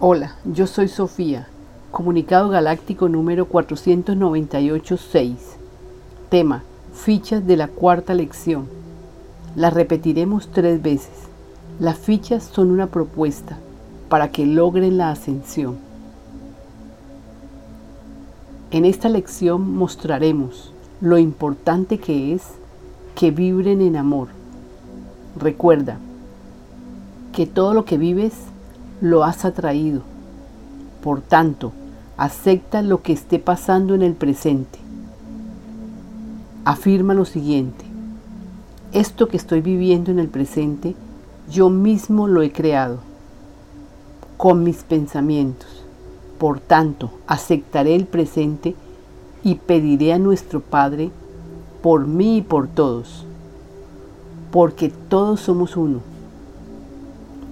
Hola, yo soy Sofía, comunicado galáctico número 498-6. Tema, fichas de la cuarta lección. Las repetiremos tres veces. Las fichas son una propuesta para que logren la ascensión. En esta lección mostraremos lo importante que es que vibren en amor. Recuerda que todo lo que vives lo has atraído. Por tanto, acepta lo que esté pasando en el presente. Afirma lo siguiente. Esto que estoy viviendo en el presente, yo mismo lo he creado con mis pensamientos. Por tanto, aceptaré el presente y pediré a nuestro Padre por mí y por todos, porque todos somos uno,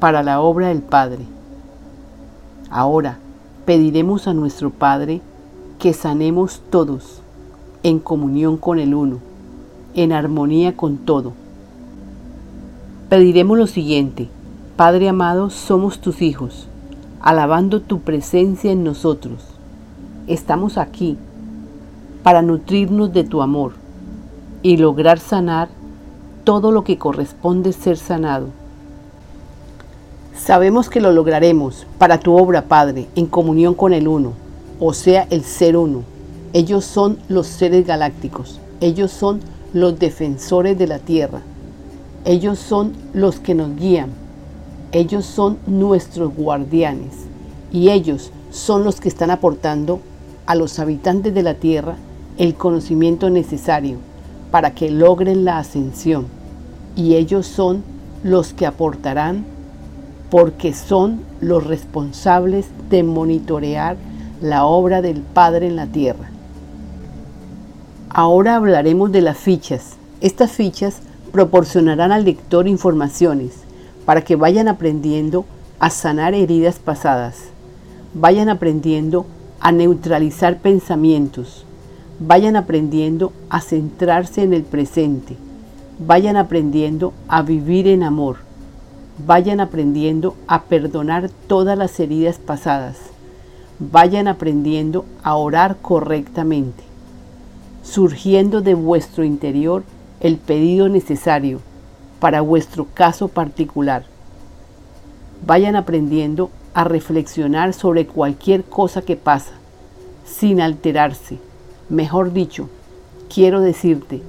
para la obra del Padre. Ahora pediremos a nuestro Padre que sanemos todos en comunión con el uno, en armonía con todo. Pediremos lo siguiente, Padre amado, somos tus hijos, alabando tu presencia en nosotros. Estamos aquí para nutrirnos de tu amor y lograr sanar todo lo que corresponde ser sanado. Sabemos que lo lograremos para tu obra, Padre, en comunión con el Uno, o sea, el Ser Uno. Ellos son los seres galácticos, ellos son los defensores de la Tierra, ellos son los que nos guían, ellos son nuestros guardianes y ellos son los que están aportando a los habitantes de la Tierra el conocimiento necesario para que logren la ascensión. Y ellos son los que aportarán porque son los responsables de monitorear la obra del Padre en la tierra. Ahora hablaremos de las fichas. Estas fichas proporcionarán al lector informaciones para que vayan aprendiendo a sanar heridas pasadas, vayan aprendiendo a neutralizar pensamientos, vayan aprendiendo a centrarse en el presente, vayan aprendiendo a vivir en amor, vayan aprendiendo a perdonar todas las heridas pasadas, vayan aprendiendo a orar correctamente, surgiendo de vuestro interior el pedido necesario para vuestro caso particular. Vayan aprendiendo a reflexionar sobre cualquier cosa que pasa, sin alterarse Mejor dicho, quiero decirte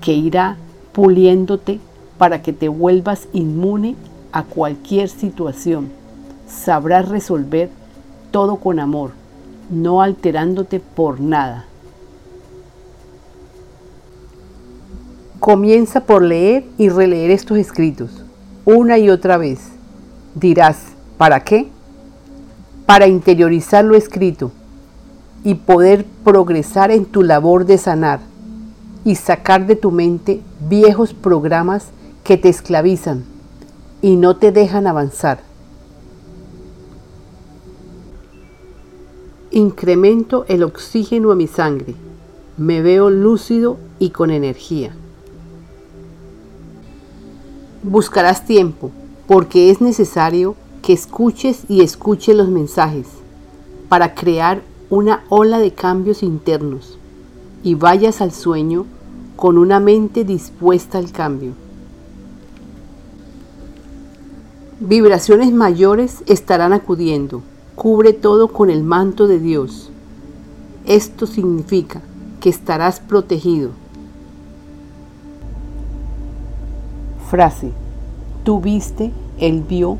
que irá puliéndote para que te vuelvas inmune a cualquier situación. Sabrás resolver todo con amor, no alterándote por nada. Comienza por leer y releer estos escritos una y otra vez. Dirás, ¿para qué? Para interiorizar lo escrito y poder progresar en tu labor de sanar y sacar de tu mente viejos programas que te esclavizan y no te dejan avanzar. Incremento el oxígeno a mi sangre. Me veo lúcido y con energía. Buscarás tiempo porque es necesario que escuches y escuches los mensajes para crear una ola de cambios internos y vayas al sueño con una mente dispuesta al cambio. Vibraciones mayores estarán acudiendo. Cubre todo con el manto de Dios. Esto significa que estarás protegido. Frase. Tú viste, Él vio,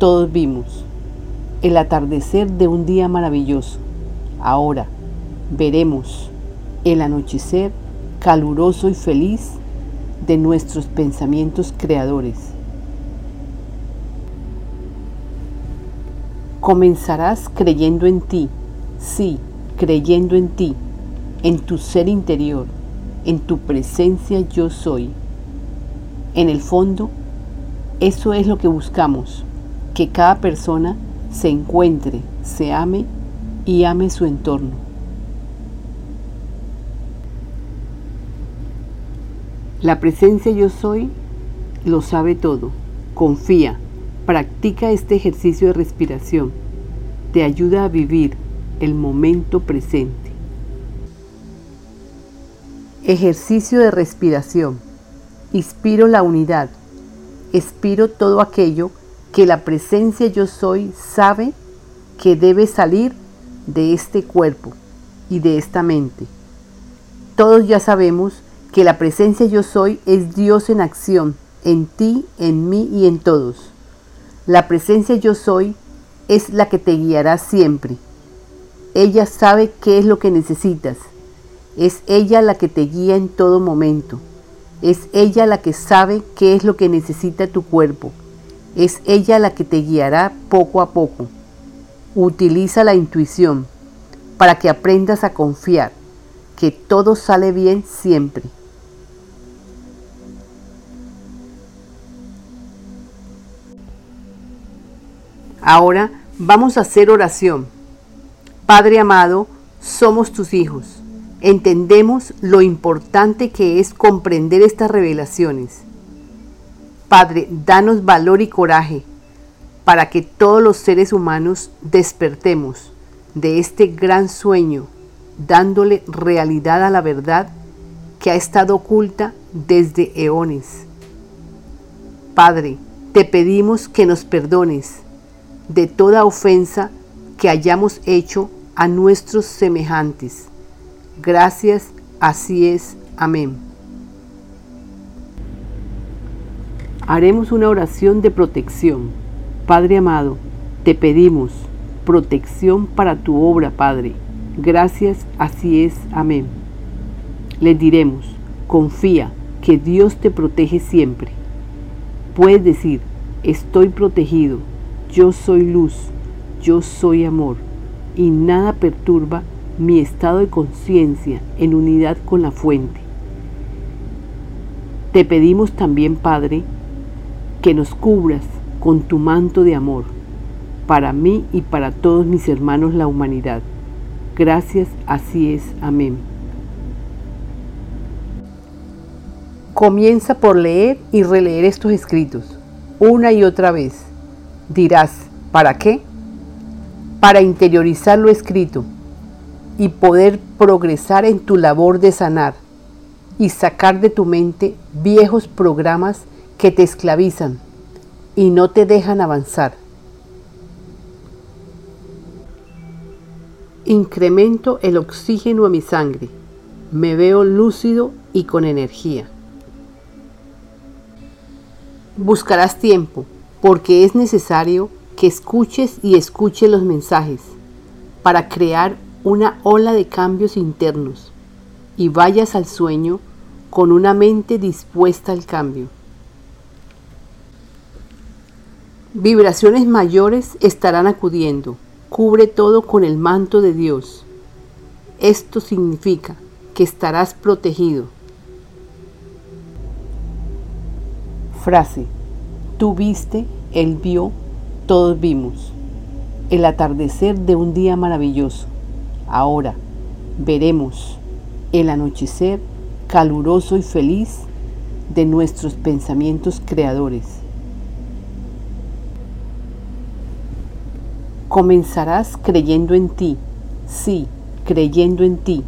todos vimos. El atardecer de un día maravilloso. Ahora veremos el anochecer caluroso y feliz de nuestros pensamientos creadores. Comenzarás creyendo en ti, sí, creyendo en ti, en tu ser interior, en tu presencia yo soy. En el fondo, eso es lo que buscamos, que cada persona se encuentre, se ame y ame su entorno. La presencia yo soy lo sabe todo. Confía, practica este ejercicio de respiración te ayuda a vivir el momento presente. Ejercicio de respiración. Inspiro la unidad. Expiro todo aquello que la presencia yo soy sabe que debe salir de este cuerpo y de esta mente. Todos ya sabemos que la presencia yo soy es Dios en acción, en ti, en mí y en todos. La presencia yo soy es la que te guiará siempre. Ella sabe qué es lo que necesitas es ella la que te guía en todo momento. Es ella la que sabe qué es lo que necesita tu cuerpo. Es ella la que te guiará poco a poco. Utiliza la intuición para que aprendas a confiar que todo sale bien siempre. Ahora vamos a hacer oración. Padre amado, somos tus hijos entendemos lo importante que es comprender estas revelaciones. Padre, danos valor y coraje para que todos los seres humanos despertemos de este gran sueño, dándole realidad a la verdad que ha estado oculta desde eones. Padre, te pedimos que nos perdones de toda ofensa que hayamos hecho a nuestros semejantes Gracias, así es. Amén. Haremos una oración de protección. Padre amado, te pedimos protección para tu obra, Padre. Gracias, así es. Amén. Les diremos, confía que Dios te protege siempre. Puedes decir, estoy protegido, yo soy luz, yo soy amor, y nada perturba mi estado de conciencia en unidad con la fuente. Te pedimos también, Padre, que nos cubras con tu manto de amor, para mí y para todos mis hermanos la humanidad. Gracias, así es. Amén. Comienza por leer y releer estos escritos, una y otra vez. Dirás, ¿para qué? Para interiorizar lo escrito y poder progresar en tu labor de sanar y sacar de tu mente viejos programas que te esclavizan y no te dejan avanzar. Incremento el oxígeno a mi sangre. Me veo lúcido y con energía. Buscarás tiempo porque es necesario que escuches y escuches los mensajes para crear una ola de cambios internos y vayas al sueño con una mente dispuesta al cambio. Vibraciones mayores estarán acudiendo. Cubre todo con el manto de Dios. Esto significa que estarás protegido. Frase. Tú viste, Él vio, todos vimos. El atardecer de un día maravilloso. Ahora veremos el anochecer caluroso y feliz de nuestros pensamientos creadores. Comenzarás creyendo en ti, sí, creyendo en ti,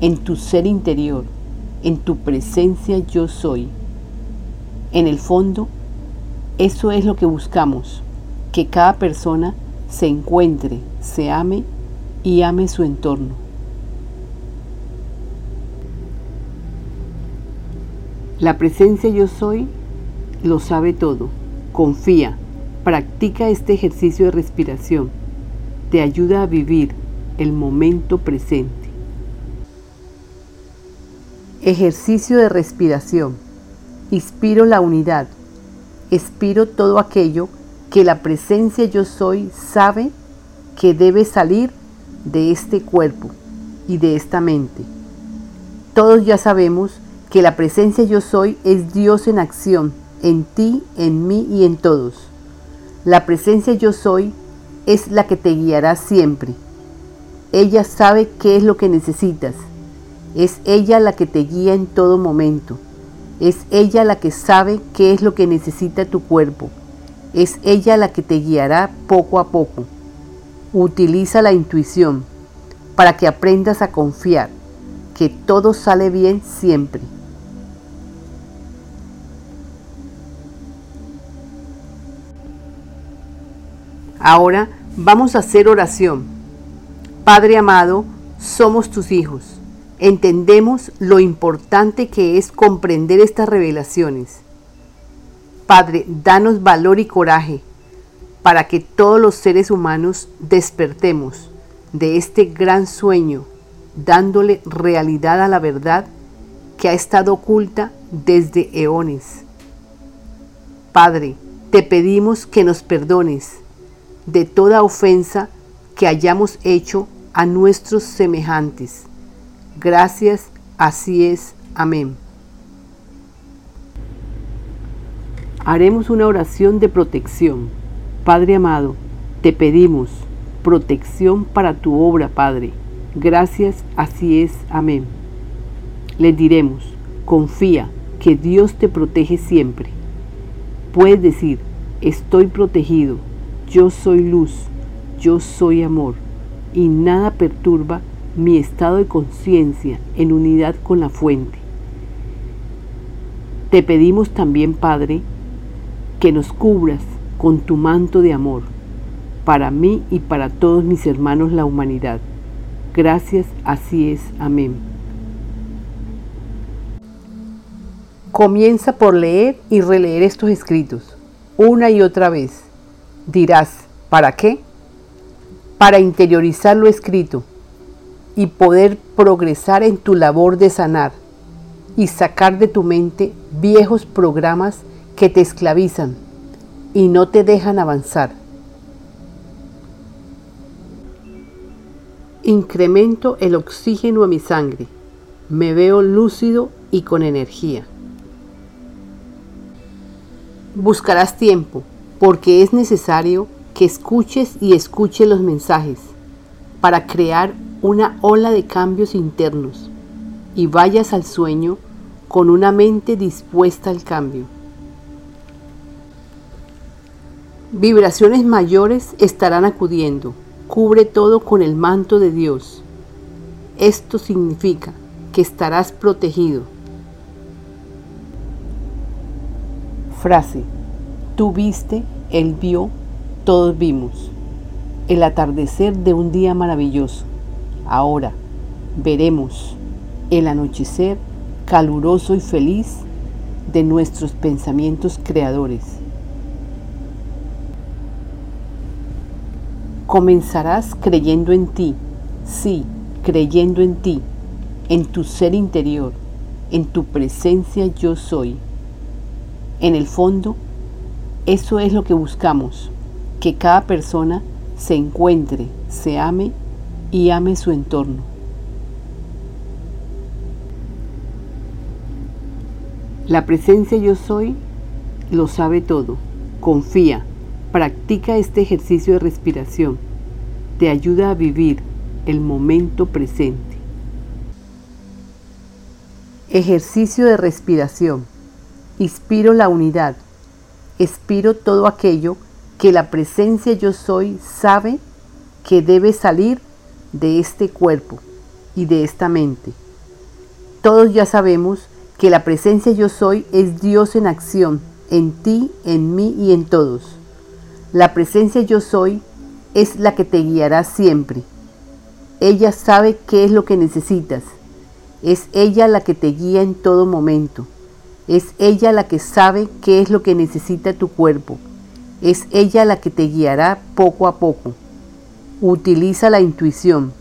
en tu ser interior, en tu presencia yo soy. En el fondo, eso es lo que buscamos, que cada persona se encuentre, se ame y ame su entorno. La presencia yo soy lo sabe todo. Confía, practica este ejercicio de respiración. Te ayuda a vivir el momento presente. Ejercicio de respiración. Inspiro la unidad. Expiro todo aquello que la presencia yo soy sabe que debe salir de este cuerpo y de esta mente. Todos ya sabemos que la presencia yo soy es Dios en acción, en ti, en mí y en todos. La presencia yo soy es la que te guiará siempre. Ella sabe qué es lo que necesitas. Es ella la que te guía en todo momento. Es ella la que sabe qué es lo que necesita tu cuerpo. Es ella la que te guiará poco a poco. Utiliza la intuición para que aprendas a confiar que todo sale bien siempre. Ahora vamos a hacer oración. Padre amado, somos tus hijos. Entendemos lo importante que es comprender estas revelaciones. Padre, danos valor y coraje para que todos los seres humanos despertemos de este gran sueño, dándole realidad a la verdad que ha estado oculta desde eones. Padre, te pedimos que nos perdones de toda ofensa que hayamos hecho a nuestros semejantes. Gracias, así es. Amén. Haremos una oración de protección. Padre amado, te pedimos protección para tu obra, Padre. Gracias, así es. Amén. Les diremos, confía que Dios te protege siempre. Puedes decir, estoy protegido yo soy luz, yo soy amor, y nada perturba mi estado de conciencia en unidad con la fuente. Te pedimos también, Padre, que nos cubras con tu manto de amor, para mí y para todos mis hermanos la humanidad. Gracias, así es. Amén. Comienza por leer y releer estos escritos, una y otra vez Dirás, ¿para qué? Para interiorizar lo escrito y poder progresar en tu labor de sanar y sacar de tu mente viejos programas que te esclavizan y no te dejan avanzar. Incremento el oxígeno a mi sangre. Me veo lúcido y con energía. Buscarás tiempo porque es necesario que escuches y escuches los mensajes para crear una ola de cambios internos y vayas al sueño con una mente dispuesta al cambio. Vibraciones mayores estarán acudiendo. Cubre todo con el manto de Dios. Esto significa que estarás protegido. Frase. Tú viste, Él vio, todos vimos. El atardecer de un día maravilloso. Ahora veremos el anochecer caluroso y feliz de nuestros pensamientos creadores. Comenzarás creyendo en ti, sí, creyendo en ti, en tu ser interior, en tu presencia yo soy. En el fondo, eso es lo que buscamos, que cada persona se encuentre, se ame y ame su entorno. La presencia yo soy lo sabe todo. Confía, practica este ejercicio de respiración. Te ayuda a vivir el momento presente. Ejercicio de respiración. Inspiro la unidad expiro todo aquello que la presencia yo soy sabe que debe salir de este cuerpo y de esta mente. Todos ya sabemos que la presencia yo soy es Dios en acción, en ti, en mí y en todos. La presencia yo soy es la que te guiará siempre. Ella sabe qué es lo que necesitas. Es ella la que te guía en todo momento. Es ella la que sabe qué es lo que necesita tu cuerpo. Es ella la que te guiará poco a poco. Utiliza la intuición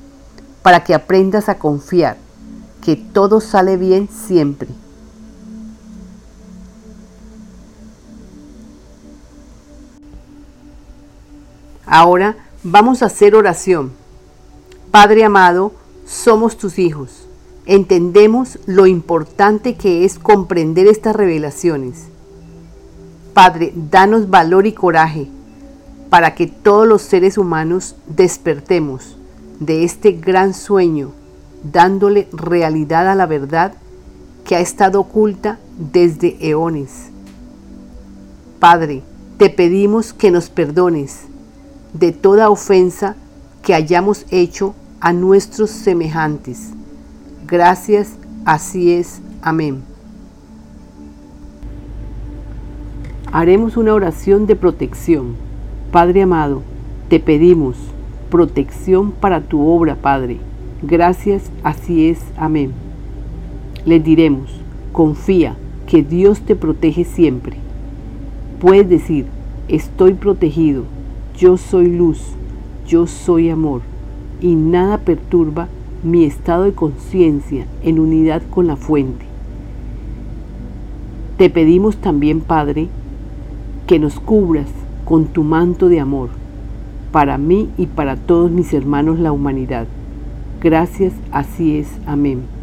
para que aprendas a confiar que todo sale bien siempre. Ahora vamos a hacer oración. Padre amado, somos tus hijos entendemos lo importante que es comprender estas revelaciones. Padre, danos valor y coraje para que todos los seres humanos despertemos de este gran sueño, dándole realidad a la verdad que ha estado oculta desde eones. Padre, te pedimos que nos perdones de toda ofensa que hayamos hecho a nuestros semejantes. Gracias, así es. Amén. Haremos una oración de protección. Padre amado, te pedimos protección para tu obra, Padre. Gracias, así es. Amén. Les diremos, confía, que Dios te protege siempre. Puedes decir, estoy protegido, yo soy luz, yo soy amor, y nada perturba mi estado de conciencia en unidad con la fuente. Te pedimos también, Padre, que nos cubras con tu manto de amor, para mí y para todos mis hermanos la humanidad. Gracias, así es. Amén.